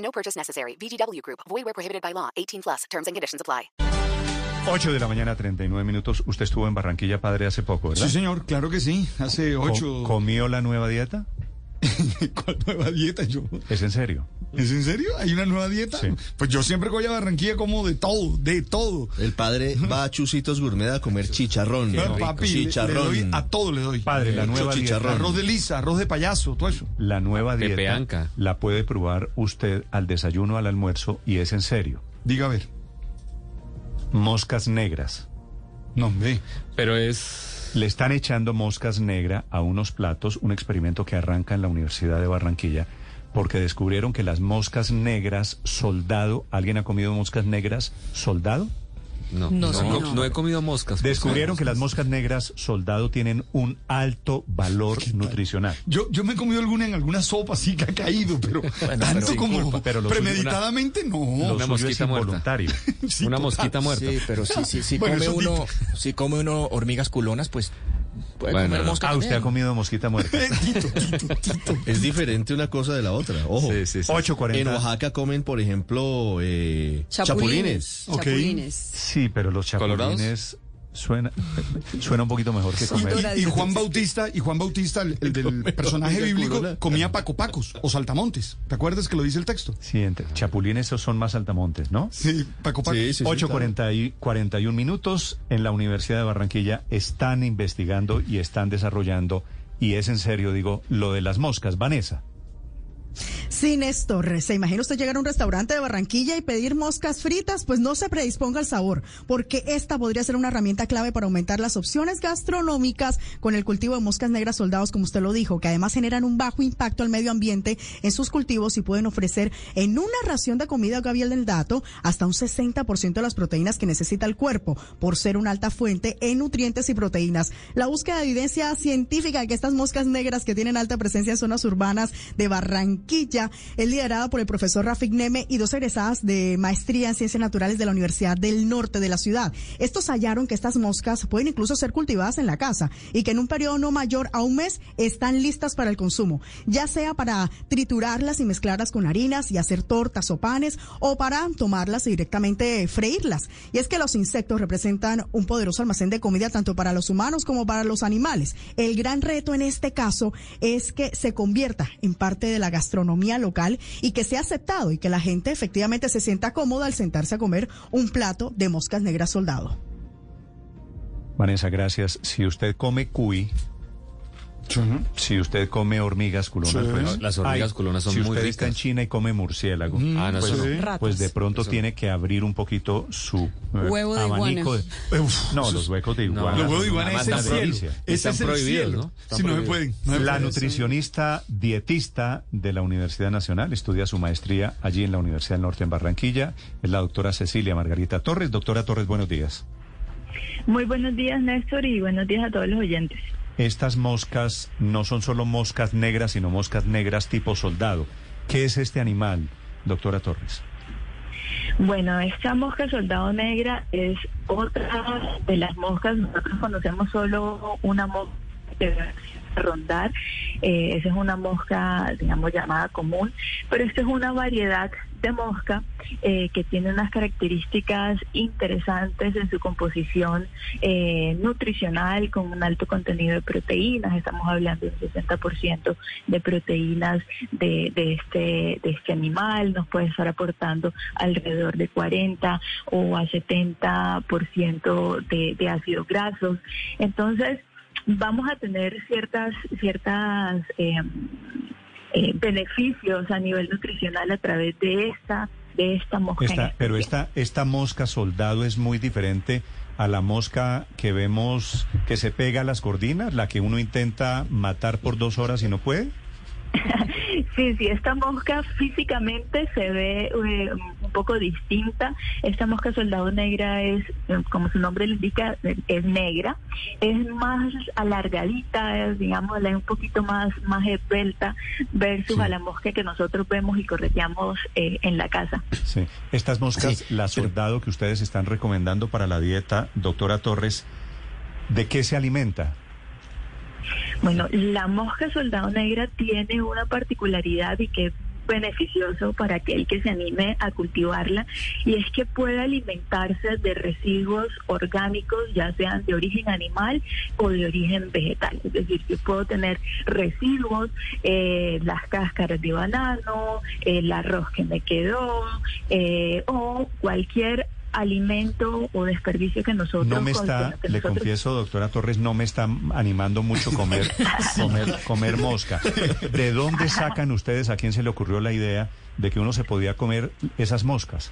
No purchase necessary. VGW Group. Void where prohibited by law. 18 plus. Terms and conditions apply. 8 de la mañana, 39 minutos. Usted estuvo en Barranquilla, padre, hace poco, ¿verdad? Sí, señor, claro que sí. Hace ocho. ¿Comió la nueva dieta? ¿Cuál nueva dieta yo? ¿Es en serio? ¿Es en serio? ¿Hay una nueva dieta? Sí. Pues yo siempre que voy a Barranquilla como de todo, de todo. El padre va a Chusitos Gourmet a comer chicharrón. No, papi, le- le chicharrón. doy a todo le doy. Padre, la nueva dieta. chicharrón. Arroz de lisa, arroz de payaso, todo eso. La nueva dieta Pepeanca. la puede probar usted al desayuno, al almuerzo, y es en serio. Diga a ver. Moscas negras. No, hombre. Pero es. Le están echando moscas negras a unos platos, un experimento que arranca en la Universidad de Barranquilla, porque descubrieron que las moscas negras soldado, ¿alguien ha comido moscas negras soldado? No, No, no, no, no he comido moscas. Descubrieron que las moscas negras soldado tienen un alto valor nutricional. Yo, yo me he comido alguna en alguna sopa así que ha caído, pero tanto como culpa, pero premeditadamente no. Lo Una mosquita muerta. Sí, Una total. mosquita muerta. Sí, pero si, si, si Bueno, come uno, si come uno hormigas culonas, pues puede Bueno, comer mosca Ah, usted ha comido mosquita muerta. Tito, Tito, Tito. Es diferente una cosa de la otra. Ojo. Sí, sí, sí. 8.40. En Oaxaca comen, por ejemplo, eh, chapulines. Ok. Chapulines. Sí, pero los chapulines suena, suena un poquito mejor que comer. Y Juan Bautista, y Juan Bautista, el, el del personaje bíblico, comía pacopacos o saltamontes. ¿Te acuerdas que lo dice el texto? Sí, entre- chapulines esos son más altamontes, ¿no? Sí, pacopacos. Sí, sí, sí, 8.40 y 41 minutos en la Universidad de Barranquilla están investigando y están desarrollando, y es en serio, digo, lo de las moscas. Vanessa. Sí, Néstor, ¿se imagina usted llegar a un restaurante de Barranquilla y pedir moscas fritas? Pues no se predisponga al sabor, porque esta podría ser una herramienta clave para aumentar las opciones gastronómicas con el cultivo de moscas negras soldados, como usted lo dijo, que además generan un bajo impacto al medio ambiente en sus cultivos y pueden ofrecer en una ración de comida, Gabriel del Dato, hasta un 60% de las proteínas que necesita el cuerpo, por ser una alta fuente en nutrientes y proteínas. La búsqueda de evidencia científica de que estas moscas negras que tienen alta presencia en zonas urbanas de Barranquilla es liderada por el profesor Rafik Neme y dos egresadas de maestría en ciencias naturales de la Universidad del Norte de la ciudad. Estos hallaron que estas moscas pueden incluso ser cultivadas en la casa y que en un periodo no mayor a un mes están listas para el consumo, ya sea para triturarlas y mezclarlas con harinas y hacer tortas o panes o para tomarlas y directamente freírlas. Y es que los insectos representan un poderoso almacén de comida tanto para los humanos como para los animales. El gran reto en este caso es que se convierta en parte de la gastronomía local y que sea aceptado y que la gente efectivamente se sienta cómoda al sentarse a comer un plato de moscas negras soldado. Vanessa, gracias. Si usted come cuy, si usted come hormigas culonas, Sí. pues, Las hormigas ay, culonas son si muy usted está en ricas. China y come murciélago, Ah, no, pues, pues de pronto Eso tiene que abrir un poquito su eh, Huevo de abanico. de- no, los huecos de iguana. Los huevos de iguana es el cielo. Ese es el cielo. ¿no? Sí, no se pueden. no La pueden. nutricionista dietista de la Universidad Nacional estudia su maestría allí en la Universidad del Norte en Barranquilla. Es la doctora Cecilia Margarita Torres. Doctora Torres, buenos días. Muy buenos días, Néstor, y buenos días a todos los oyentes. Estas moscas no son solo moscas negras, sino moscas negras tipo soldado. ¿Qué es este animal, doctora Torres? Bueno, esta mosca soldado negra es otra de las moscas. Nosotros conocemos solo una mosca rondar. Eh, esa es una mosca, digamos, llamada común, pero esta es una variedad de mosca eh, que tiene unas características interesantes en su composición eh, nutricional con un alto contenido de proteínas. Estamos hablando de un 60% de proteínas de, de este, de este animal. Nos puede estar aportando alrededor de 40 o a 70% de, de ácidos grasos. Entonces, vamos a tener ciertas ciertas eh, eh, beneficios a nivel nutricional a través de esta de esta mosca. Esta, pero esta, esta mosca soldado es muy diferente a la mosca que vemos que se pega a las cordinas, la que uno intenta matar por dos horas y no puede. Sí, sí, sí, esta mosca físicamente se ve eh, un poco distinta. Esta mosca soldado negra es, eh, como su nombre le indica, eh, es negra. Es más alargadita, es, digamos, es un poquito más, más esbelta versus Sí. a la mosca que nosotros vemos y correteamos eh, en la casa. Sí. Estas moscas, Sí, la pero- soldado que ustedes están recomendando para la dieta, doctora Torres, ¿de qué se alimenta? Bueno, la mosca soldado negra tiene una particularidad y que es beneficioso para aquel que se anime a cultivarla y es que puede alimentarse de residuos orgánicos ya sean de origen animal o de origen vegetal. Es decir yo puedo tener residuos eh, las cáscaras de banano el arroz que me quedó eh, o cualquier alimento o desperdicio que nosotros No me está, le nosotros- confieso, doctora Torres, no me está animando mucho comer, comer, comer mosca. ¿De dónde sacan ustedes, a quién se le ocurrió la idea de que uno se podía comer esas moscas?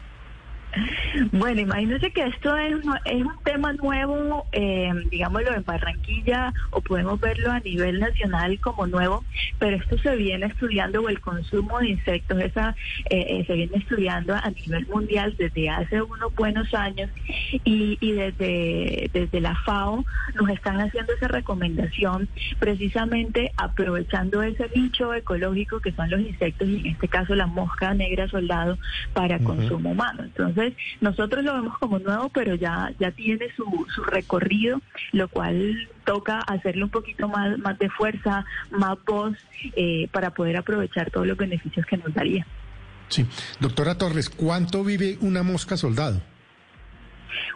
Bueno, imagínense que esto es, un- es un tema nuevo, eh, digámoslo en Barranquilla, o podemos verlo a nivel nacional como nuevo, pero esto se viene estudiando, o el consumo de insectos, esa eh, eh, se viene estudiando a nivel mundial desde hace unos buenos años, y, y desde, desde la FAO nos están haciendo esa recomendación, precisamente aprovechando ese nicho ecológico que son los insectos, y en este caso la mosca negra soldado, para consumo humano. Entonces, nosotros lo vemos como nuevo, pero ya, ya tiene su, su recorrido, lo cual toca hacerle un poquito más, más de fuerza, más voz, eh, para poder aprovechar todos los beneficios que nos daría. Sí. Doctora Torres, ¿cuánto vive una mosca soldado?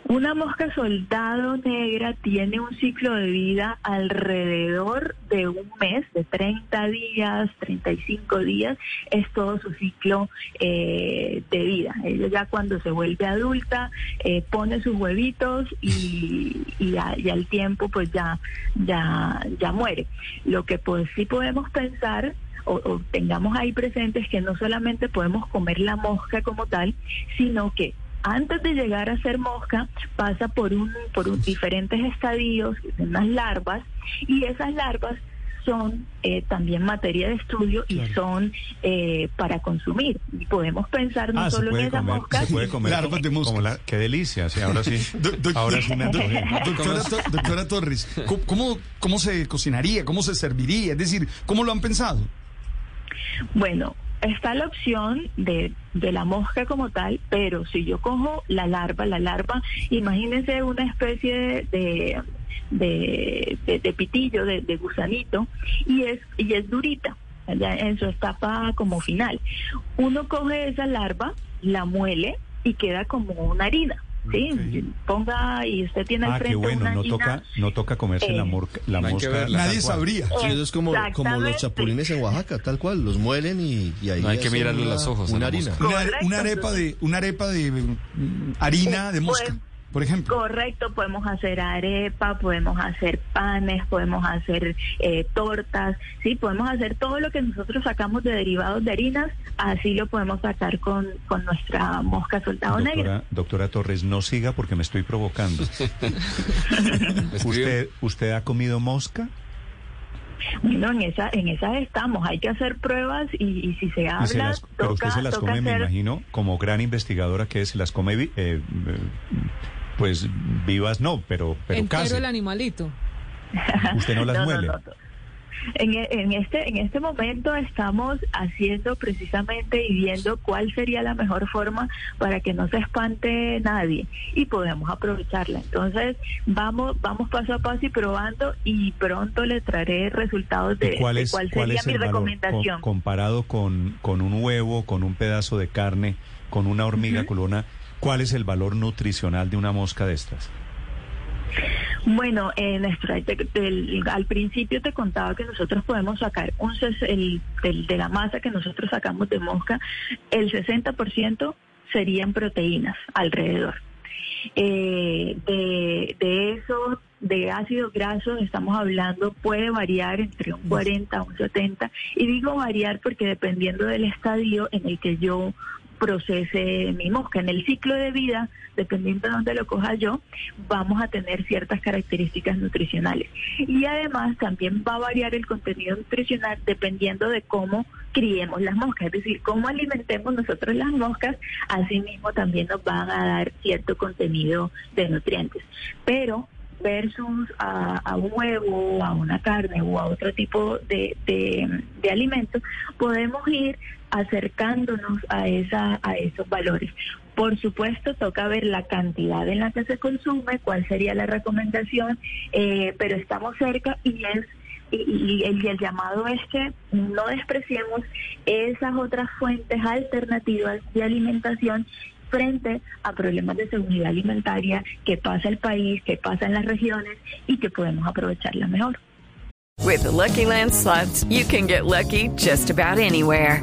Una mosca soldado negra tiene un ciclo de vida alrededor de un mes, de 30 días, 35 días, es todo su ciclo eh, de vida. Ella ya cuando se vuelve adulta eh, pone sus huevitos y, y, a- al tiempo pues ya, ya, ya muere. Lo que pues sí podemos pensar o, o tengamos ahí presentes que no solamente podemos comer la mosca como tal, sino que antes de llegar a ser mosca pasa por un por un- diferentes estadios, unas larvas y esas larvas son eh, también materia de estudio y son eh, para consumir. Y podemos pensar no Ah, se solo en puede esa comer, mosca, se puede comer. Larvas de como moscas. la- qué delicia, sí, ahora sí. Do- doc- ahora sí me antojé. Doctora, To- doctora Torres, ¿cómo, cómo, cómo se cocinaría? ¿Cómo se serviría? Es decir, ¿cómo lo han pensado? Bueno, está la opción de, de la mosca como tal, pero si yo cojo la larva, la larva, imagínense una especie de, de, pitillo, de, gusanito, y es, y es durita, ya en su etapa como final. Uno coge esa larva, la muele y queda como una harina. Sí, ponga y usted tiene al Ah, frente qué bueno, una no toca, no toca comerse Eh, la, morca- la mosca. verla. Nadie sabría. Sí, eso es como, como los chapulines en Oaxaca, tal cual, los muelen y, y ahí No hay que mirarle una- los ojos Una harina. Una, una arepa de, una arepa de mm, harina de mosca, Pues, por ejemplo. Correcto, podemos hacer arepa, podemos hacer panes, podemos hacer eh, tortas, sí, podemos hacer todo lo que nosotros sacamos de derivados de harinas, así lo podemos sacar con, con nuestra mosca soldado negra. Doctora, doctora Torres, no siga porque me estoy provocando. ¿Usted, ¿Usted ha comido mosca? Bueno, en esa, en esa estamos, hay que hacer pruebas y, y si se habla, se las- pero usted se las toca come, me imagino, como gran investigadora que es, se las come, eh, eh, pues vivas no, pero, pero Entero casi. el animalito. Usted no las No, no, muele. no, no. En, e- en este en este momento estamos haciendo precisamente y viendo cuál sería la mejor forma para que no se espante nadie y podemos aprovecharla. Entonces vamos vamos paso a paso y probando y pronto le traeré resultados de, ¿Y cuál de cuál cuál sería es mi valor recomendación. Co- comparado con, con un huevo, con un pedazo de carne, con una hormiga culona? ¿Cuál es el valor nutricional de una mosca de estas? Bueno, eh, al principio te contaba que nosotros podemos sacar un el, del- de la masa que nosotros sacamos de mosca, el 60% serían proteínas alrededor. Eh, de, de eso, de ácidos grasos, estamos hablando, puede variar entre un 40 a un 70. Y digo variar porque dependiendo del estadio en el que yo procese mi mosca. En el ciclo de vida, dependiendo de dónde lo coja yo, vamos a tener ciertas características nutricionales. Y además también va a variar el contenido nutricional dependiendo de cómo criemos las moscas, es decir, cómo alimentemos nosotros las moscas, asimismo también nos van a dar cierto contenido de nutrientes. Pero versus a, un huevo, a una carne o a otro tipo de, de, de alimento, podemos ir acercándonos a, esa, a esos valores. Por supuesto, toca ver la cantidad en la que se consume, cuál sería la recomendación, eh, pero estamos cerca y es el, y, el, llamado es que no despreciemos esas otras fuentes alternativas de alimentación frente a problemas de seguridad alimentaria que pasa el país, que pasa en las regiones y que podemos aprovecharla mejor. With the Lucky Land slots, you can get lucky just about anywhere.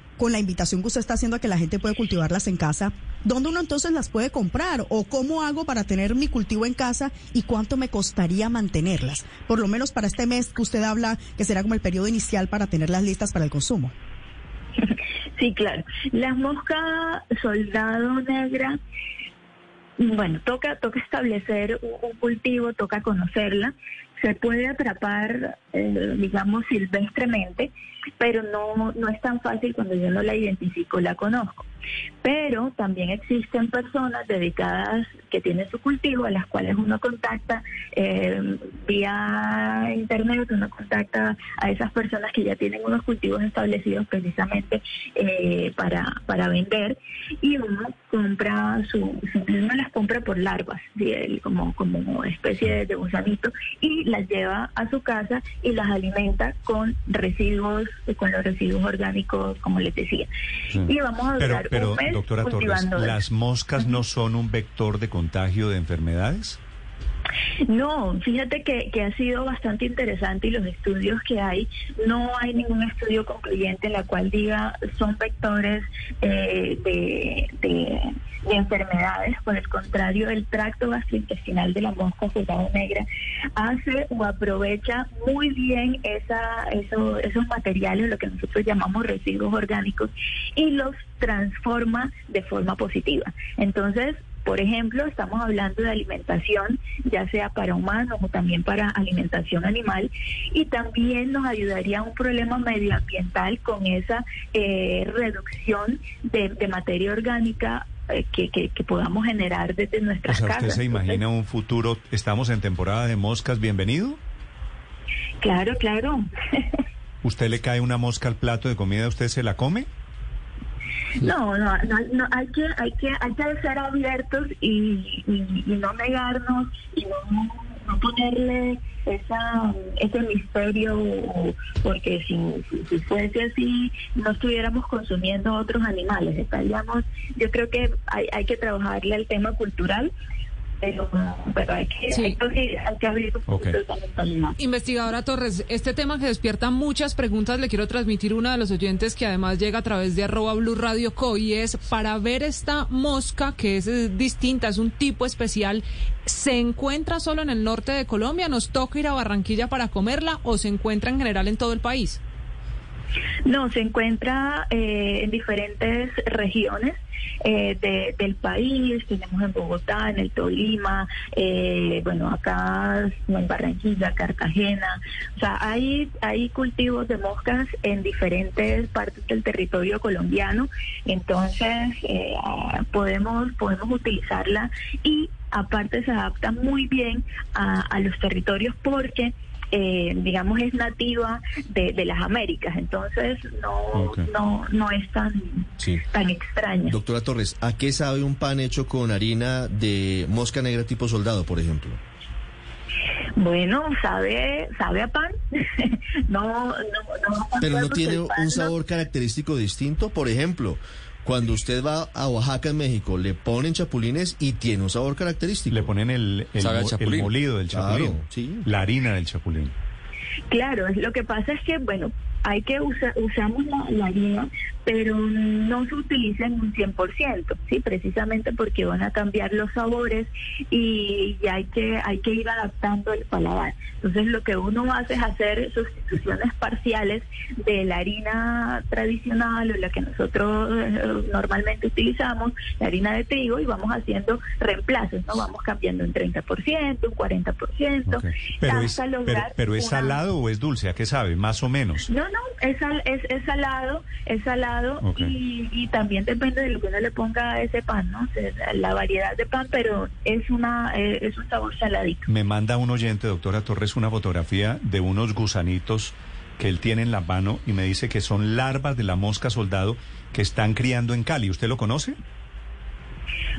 con la invitación que usted está haciendo a que la gente puede cultivarlas en casa, ¿dónde uno entonces las puede comprar? ¿O cómo hago para tener mi cultivo en casa y cuánto me costaría mantenerlas? Por lo menos para este mes que usted habla, que será como el periodo inicial para tenerlas listas para el consumo. Sí, claro. La mosca soldado negra, bueno, toca, toca establecer un cultivo, toca conocerla se puede atrapar, eh, digamos, silvestremente, pero no, no es tan fácil cuando yo no la identifico, la conozco. Pero también existen personas dedicadas que tienen su cultivo, a las cuales uno contacta eh, vía internet, uno contacta a esas personas que ya tienen unos cultivos establecidos precisamente eh, para, para vender y uno compra su, uno las compra por larvas, como, como especie de gusanito y las lleva a su casa y las alimenta con residuos, con los residuos orgánicos, como les decía. Y vamos a durar pero, doctora Torres, ¿las moscas no son un vector de contagio de enfermedades? No, fíjate que, ha sido bastante interesante y los estudios que hay, no hay ningún estudio concluyente en la cual diga son vectores eh, de, de, enfermedades. Por el contrario, el tracto gastrointestinal de la mosca soldado negra hace o aprovecha muy bien esa, eso, esos materiales, lo que nosotros llamamos residuos orgánicos, y los transforma de forma positiva. Entonces, por ejemplo, estamos hablando de alimentación, ya sea para humanos o también para alimentación animal, y también nos ayudaría a un problema medioambiental con esa eh, reducción de, materia orgánica eh, que, que, podamos generar desde nuestras o casas. ¿Usted se imagina un futuro? Estamos en temporada de moscas, bienvenido. Claro, claro. ¿Usted le cae una mosca al plato de comida, usted se la come? No, no, no, hay que, hay que, hay que ser abiertos y, no negarnos y no, ponerle esa, ese misterio, porque si, si, fuese así, no estuviéramos consumiendo otros animales, estaríamos, yo creo que hay, hay que trabajarle al tema cultural pero, hay que, abrir Investigadora Torres, este tema que despierta muchas preguntas, le quiero transmitir una de los oyentes que además llega a través de arroba Blue Radio Co y es para ver esta mosca que es eh, distinta, es un tipo especial, ¿se encuentra solo en el norte de Colombia? ¿Nos toca ir a Barranquilla para comerla o se encuentra en general en todo el país? No, se encuentra eh, en diferentes regiones. Eh, del país, tenemos en Bogotá, en el Tolima, eh, bueno, acá en Barranquilla, Cartagena, o sea, hay, hay cultivos de moscas en diferentes partes del territorio colombiano, entonces podemos, podemos utilizarla y aparte se adapta muy bien a, a los territorios porque eh, digamos, es nativa de, de, las Américas, entonces no, no, no es tan, tan extraña. Doctora Torres, ¿a qué sabe un pan hecho con harina de mosca negra tipo soldado, por ejemplo? Bueno, sabe, sabe a pan. no, no, Pero no tiene un sabor característico distinto. Por ejemplo, Cuando usted va a Oaxaca, en México, le ponen chapulines y tiene un sabor característico. Le ponen el, el, mo- molido del chapulín, Claro, sí. la harina del chapulín. Claro, lo que pasa es que, bueno, hay que usar, usamos la, la harina, pero no se utiliza en un 100%, ¿sí? Precisamente porque van a cambiar los sabores y, y hay que hay que ir adaptando el paladar. Entonces, lo que uno hace es hacer sustituciones parciales de la harina tradicional o la que nosotros eh, normalmente utilizamos, la harina de trigo, y vamos haciendo reemplazos, ¿no? Vamos cambiando un 30%, un 40%, Pero hasta es, pero, lograr pero es una- salado o es dulce, ¿a qué sabe? Más o menos. no, no, es, sal- es, es salado, es salado y, y también depende de lo que uno le ponga a ese pan, ¿no? O sea, la variedad de pan, pero es una eh, es un sabor saladito. Me manda un oyente, doctora Torres, una fotografía de unos gusanitos que él tiene en la mano y me dice que son larvas de la mosca soldado que están criando en Cali. ¿Usted lo conoce?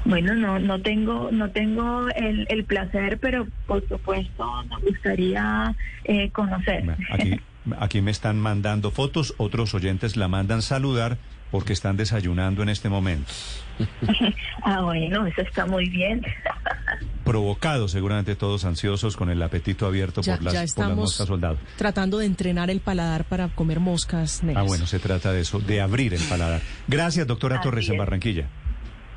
Bueno, no no tengo no tengo el, el placer, pero por supuesto me gustaría eh, conocer. Aquí, aquí me están mandando fotos, otros oyentes la mandan saludar porque están desayunando en este momento. ah, bueno, eso está muy bien. Provocados seguramente todos ansiosos con el apetito abierto Ya- por, las, ya por las estamos moscas soldado. Tratando de entrenar el paladar para comer moscas negras. Ah, bueno, se trata de eso, de abrir el paladar. Gracias, doctora Así Torres en. Barranquilla.